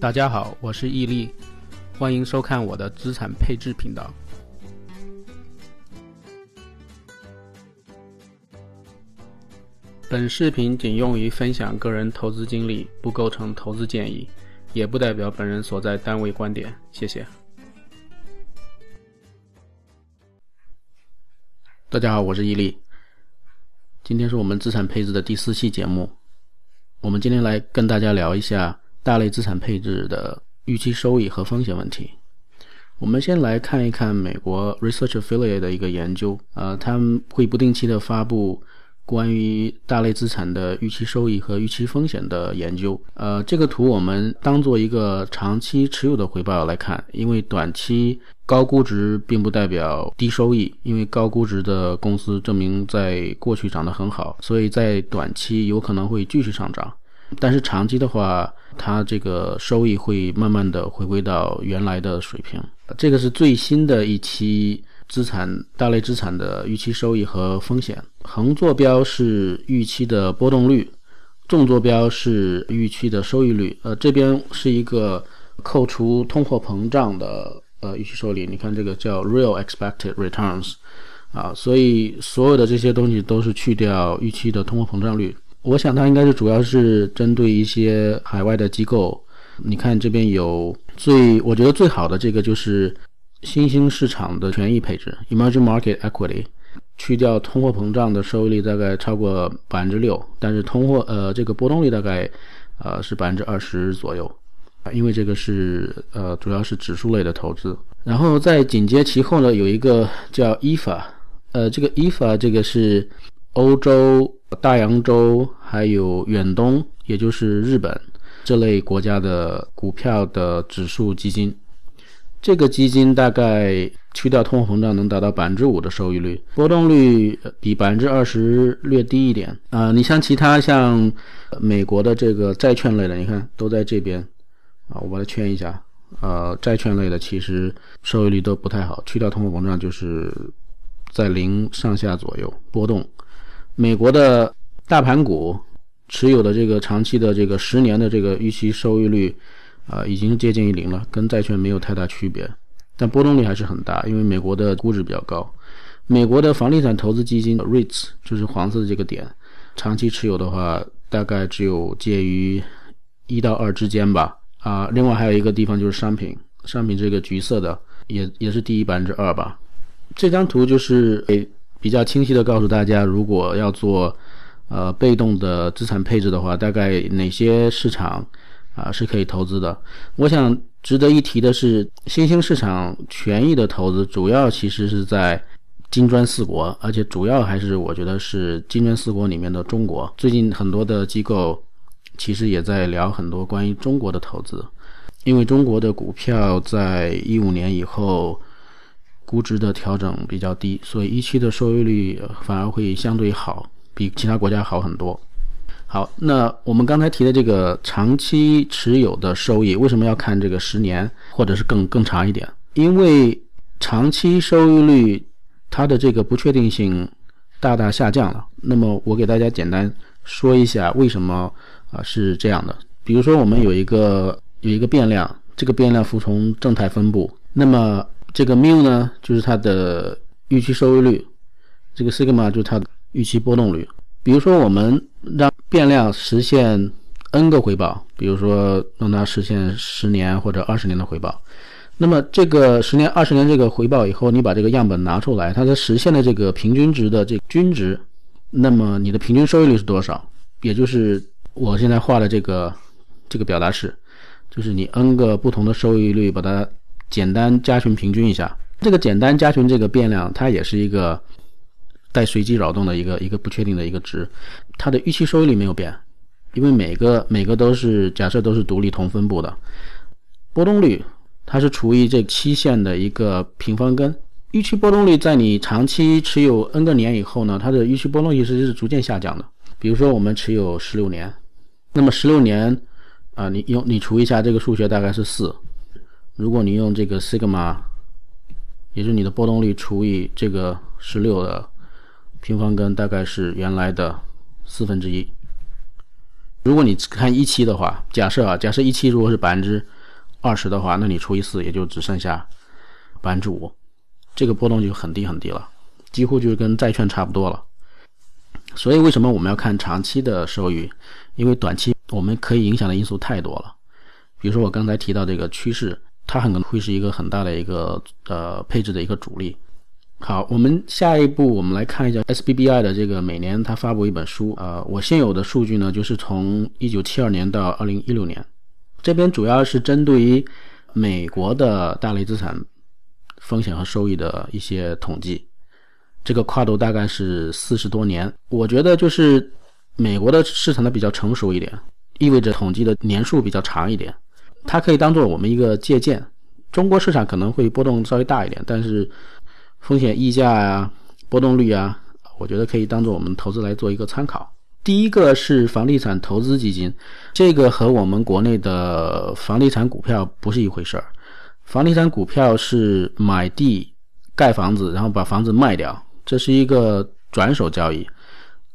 大家好，我是易力，欢迎收看我的资产配置频道。本视频仅用于分享个人投资经历，不构成投资建议，也不代表本人所在单位观点。谢谢。大家好，我是毅力，今天是我们资产配置的第四期节目。我们今天来跟大家聊一下大类资产配置的预期收益和风险问题。我们先来看一看美国 Research Affiliate 的一个研究，呃，他们会不定期的发布。关于大类资产的预期收益和预期风险的研究，呃，这个图我们当做一个长期持有的回报来看，因为短期高估值并不代表低收益，因为高估值的公司证明在过去涨得很好，所以在短期有可能会继续上涨，但是长期的话，它这个收益会慢慢的回归到原来的水平。这个是最新的一期。资产大类资产的预期收益和风险，横坐标是预期的波动率，纵坐标是预期的收益率。呃，这边是一个扣除通货膨胀的呃预期收益，你看这个叫 real expected returns，啊，所以所有的这些东西都是去掉预期的通货膨胀率。我想它应该是主要是针对一些海外的机构。你看这边有最，我觉得最好的这个就是。新兴市场的权益配置 （Emerging Market Equity） 去掉通货膨胀的收益率大概超过百分之六，但是通货呃这个波动率大概呃是百分之二十左右，因为这个是呃主要是指数类的投资。然后在紧接其后呢，有一个叫 EFA，呃这个 EFA 这个是欧洲、大洋洲还有远东，也就是日本这类国家的股票的指数基金。这个基金大概去掉通货膨胀能达到百分之五的收益率，波动率比百分之二十略低一点啊。你像其他像美国的这个债券类的，你看都在这边啊，我把它圈一下。呃，债券类的其实收益率都不太好，去掉通货膨胀就是在零上下左右波动。美国的大盘股持有的这个长期的这个十年的这个预期收益率。啊，已经接近于零了，跟债券没有太大区别，但波动率还是很大，因为美国的估值比较高。美国的房地产投资基金 REITs 就是黄色的这个点，长期持有的话，大概只有介于一到二之间吧。啊，另外还有一个地方就是商品，商品这个橘色的也也是低于百分之二吧。这张图就是诶比较清晰的告诉大家，如果要做呃被动的资产配置的话，大概哪些市场。啊，是可以投资的。我想值得一提的是，新兴市场权益的投资主要其实是在金砖四国，而且主要还是我觉得是金砖四国里面的中国。最近很多的机构其实也在聊很多关于中国的投资，因为中国的股票在一五年以后估值的调整比较低，所以一期的收益率反而会相对好，比其他国家好很多。好，那我们刚才提的这个长期持有的收益，为什么要看这个十年或者是更更长一点？因为长期收益率它的这个不确定性大大下降了。那么我给大家简单说一下为什么啊是这样的。比如说我们有一个有一个变量，这个变量服从正态分布，那么这个 mu 呢就是它的预期收益率，这个 sigma 就是它的预期波动率。比如说我们让变量实现 n 个回报，比如说让它实现十年或者二十年的回报，那么这个十年、二十年这个回报以后，你把这个样本拿出来，它的实现的这个平均值的这均值，那么你的平均收益率是多少？也就是我现在画的这个这个表达式，就是你 n 个不同的收益率把它简单加权平均一下，这个简单加权这个变量它也是一个。带随机扰动的一个一个不确定的一个值，它的预期收益率没有变，因为每个每个都是假设都是独立同分布的，波动率它是除以这期限的一个平方根，预期波动率在你长期持有 n 个年以后呢，它的预期波动率其实是逐渐下降的。比如说我们持有十六年，那么十六年啊，你用你除一下这个数学大概是四，如果你用这个 sigma，也就是你的波动率除以这个十六的。平方根大概是原来的四分之一，如果你看一期的话，假设啊，假设一期如果是百分之二十的话，那你除以四，也就只剩下百分之五，这个波动就很低很低了，几乎就是跟债券差不多了。所以为什么我们要看长期的收益？因为短期我们可以影响的因素太多了。比如说我刚才提到这个趋势，它很可能会是一个很大的一个呃配置的一个主力。好，我们下一步我们来看一下 SBBI 的这个每年它发布一本书。呃，我现有的数据呢，就是从一九七二年到二零一六年，这边主要是针对于美国的大类资产风险和收益的一些统计。这个跨度大概是四十多年，我觉得就是美国的市场呢比较成熟一点，意味着统计的年数比较长一点，它可以当做我们一个借鉴。中国市场可能会波动稍微大一点，但是风险溢价啊、波动率啊，我觉得可以当做我们投资来做一个参考。第一个是房地产投资基金，这个和我们国内的房地产股票不是一回事儿。房地产股票是买地盖房子，然后把房子卖掉。这是一个转手交易，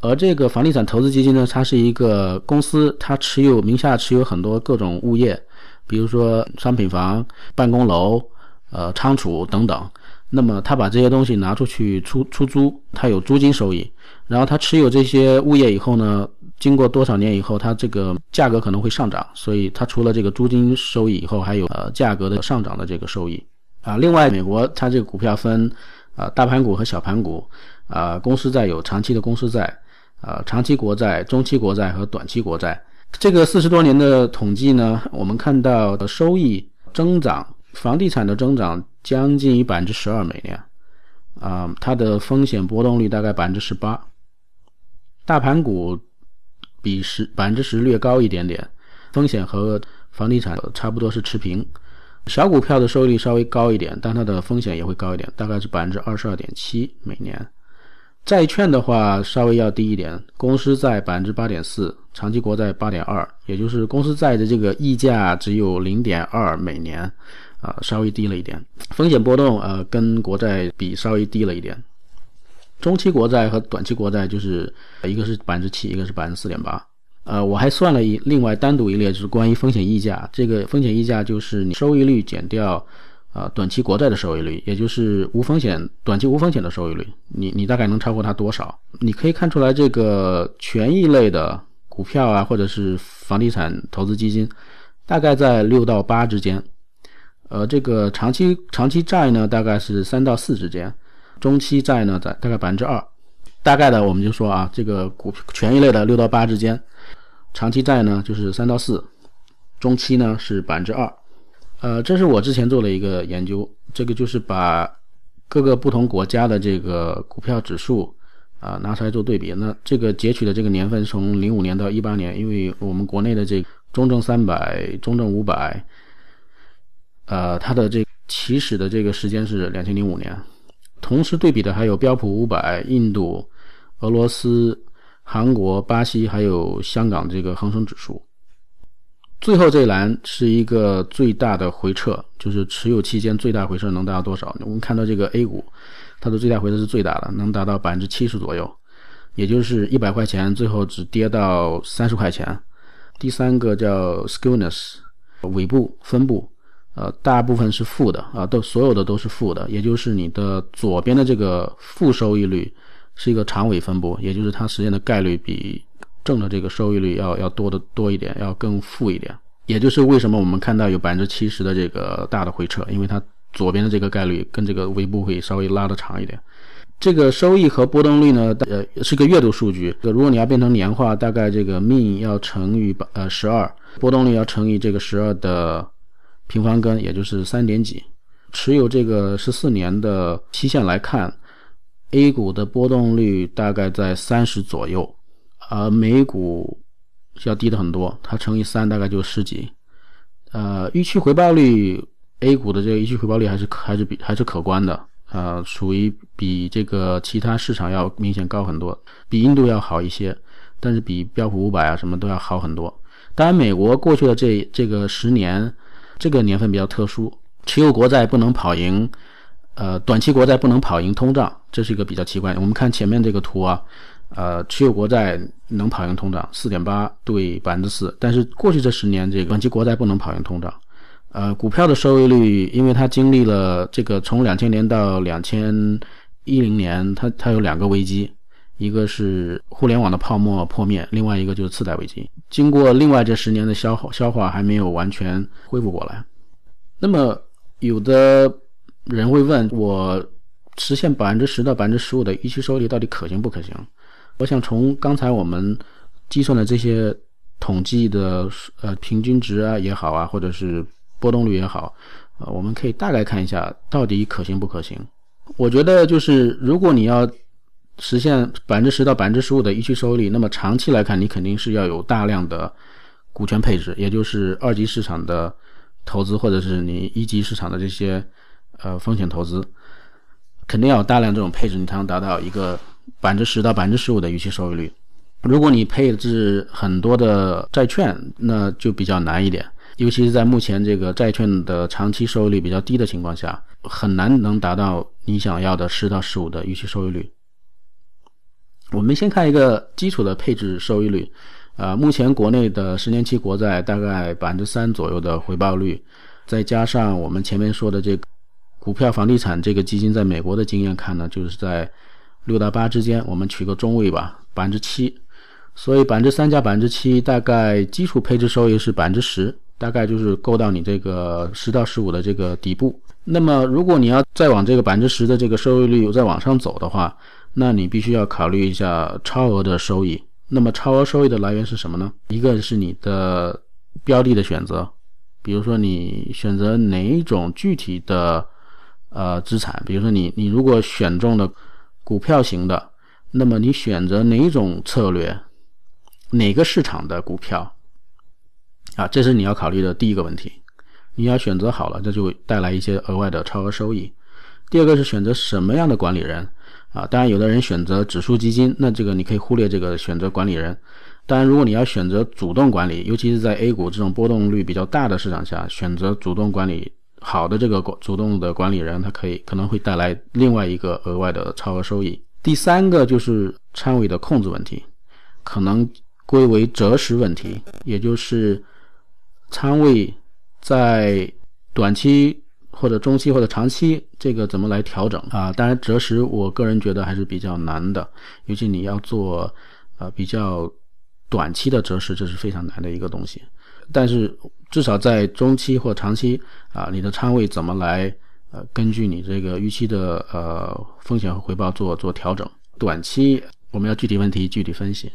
而这个房地产投资基金呢，它是一个公司，它持有名下持有很多各种物业，比如说商品房、办公楼、呃仓储等等。那么他把这些东西拿出去出出租，他有租金收益。然后他持有这些物业以后呢，经过多少年以后，他这个价格可能会上涨，所以他除了这个租金收益以后，还有呃价格的上涨的这个收益啊。另外，美国它这个股票分。啊，大盘股和小盘股，啊，公司债有长期的公司债，啊，长期国债、中期国债和短期国债。这个四十多年的统计呢，我们看到的收益增长，房地产的增长将近于百分之十二每年，啊，它的风险波动率大概百分之十八，大盘股比十百分之十略高一点点，风险和房地产差不多是持平。小股票的收益率稍微高一点，但它的风险也会高一点，大概是百分之二十二点七每年。债券的话稍微要低一点，公司债百分之八点四，长期国债八点二，也就是公司债的这个溢价只有零点二每年，啊，稍微低了一点。风险波动呃跟国债比稍微低了一点。中期国债和短期国债就是一个是百分之七，一个是百分之四点八。呃，我还算了一另外单独一列，就是关于风险溢价。这个风险溢价就是你收益率减掉，呃，短期国债的收益率，也就是无风险短期无风险的收益率。你你大概能超过它多少？你可以看出来，这个权益类的股票啊，或者是房地产投资基金，大概在六到八之间。呃，这个长期长期债呢，大概是三到四之间。中期债呢，在大概百分之二。大概的，我们就说啊，这个股权益类的六到八之间。长期债呢就是三到四，中期呢是百分之二，呃，这是我之前做了一个研究，这个就是把各个不同国家的这个股票指数啊拿出来做对比。那这个截取的这个年份从零五年到一八年，因为我们国内的这中证三百、中证五百，呃，它的这起始的这个时间是两千零五年，同时对比的还有标普五百、印度、俄罗斯。韩国、巴西还有香港这个恒生指数，最后这一栏是一个最大的回撤，就是持有期间最大回撤能达到多少？我们看到这个 A 股，它的最大回撤是最大的，能达到百分之七十左右，也就是一百块钱最后只跌到三十块钱。第三个叫 Skewness，尾部分布，呃，大部分是负的啊，都所有的都是负的，也就是你的左边的这个负收益率。是一个长尾分布，也就是它实现的概率比正的这个收益率要要多的多一点，要更负一点。也就是为什么我们看到有百分之七十的这个大的回撤，因为它左边的这个概率跟这个尾部会稍微拉的长一点。这个收益和波动率呢，呃，是个月度数据。如果你要变成年化，大概这个 mean 要乘以呃十二，波动率要乘以这个十二的平方根，也就是三点几。持有这个十四年的期限来看。A 股的波动率大概在三十左右，而美股要低的很多，它乘以三大概就十几。呃，预期回报率，A 股的这个预期回报率还是还是比还是可观的，呃，属于比这个其他市场要明显高很多，比印度要好一些，但是比标普五百啊什么都要好很多。当然，美国过去的这这个十年，这个年份比较特殊，持有国债不能跑赢。呃，短期国债不能跑赢通胀，这是一个比较奇怪。我们看前面这个图啊，呃，持有国债能跑赢通胀，四点八对百分之四。但是过去这十年，这个短期国债不能跑赢通胀。呃，股票的收益率，因为它经历了这个从两千年到两千一零年，它它有两个危机，一个是互联网的泡沫破灭，另外一个就是次贷危机。经过另外这十年的消耗消化，还没有完全恢复过来。那么有的人会问我，实现百分之十到百分之十五的预期收益率到底可行不可行？我想从刚才我们计算的这些统计的呃平均值啊也好啊，或者是波动率也好，呃，我们可以大概看一下到底可行不可行。我觉得就是如果你要实现百分之十到百分之十五的预期收益率，那么长期来看，你肯定是要有大量的股权配置，也就是二级市场的投资，或者是你一级市场的这些呃风险投资，肯定要有大量这种配置，你才能达到一个。百分之十到百分之十五的预期收益率，如果你配置很多的债券，那就比较难一点。尤其是在目前这个债券的长期收益率比较低的情况下，很难能达到你想要的十到十五的预期收益率。我们先看一个基础的配置收益率，啊，目前国内的十年期国债大概百分之三左右的回报率，再加上我们前面说的这个股票、房地产这个基金在美国的经验看呢，就是在。六到八之间，我们取个中位吧，百分之七，所以百分之三加百分之七，大概基础配置收益是百分之十，大概就是够到你这个十到十五的这个底部。那么，如果你要再往这个百分之十的这个收益率再往上走的话，那你必须要考虑一下超额的收益。那么，超额收益的来源是什么呢？一个是你的标的的选择，比如说你选择哪一种具体的呃资产，比如说你你如果选中了。股票型的，那么你选择哪一种策略，哪个市场的股票啊？这是你要考虑的第一个问题。你要选择好了，这就带来一些额外的超额收益。第二个是选择什么样的管理人啊？当然，有的人选择指数基金，那这个你可以忽略这个选择管理人。当然，如果你要选择主动管理，尤其是在 A 股这种波动率比较大的市场下，选择主动管理。好的，这个主动的管理人，他可以可能会带来另外一个额外的超额收益。第三个就是仓位的控制问题，可能归为择时问题，也就是仓位在短期或者中期或者长期这个怎么来调整啊？当然，择时我个人觉得还是比较难的，尤其你要做呃比较短期的择时，这是非常难的一个东西。但是至少在中期或长期啊，你的仓位怎么来呃，根据你这个预期的呃风险和回报做做调整。短期我们要具体问题具体分析，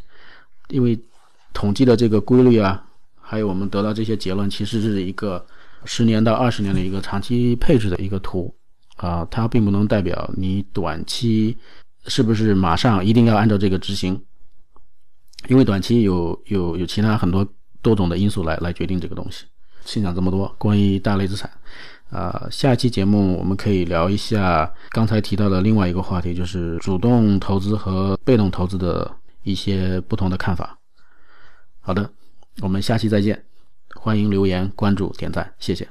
因为统计的这个规律啊，还有我们得到这些结论，其实是一个十年到二十年的一个长期配置的一个图啊，它并不能代表你短期是不是马上一定要按照这个执行，因为短期有有有其他很多。多种的因素来来决定这个东西。先讲这么多关于大类资产，啊，下期节目我们可以聊一下刚才提到的另外一个话题，就是主动投资和被动投资的一些不同的看法。好的，我们下期再见，欢迎留言、关注、点赞，谢谢。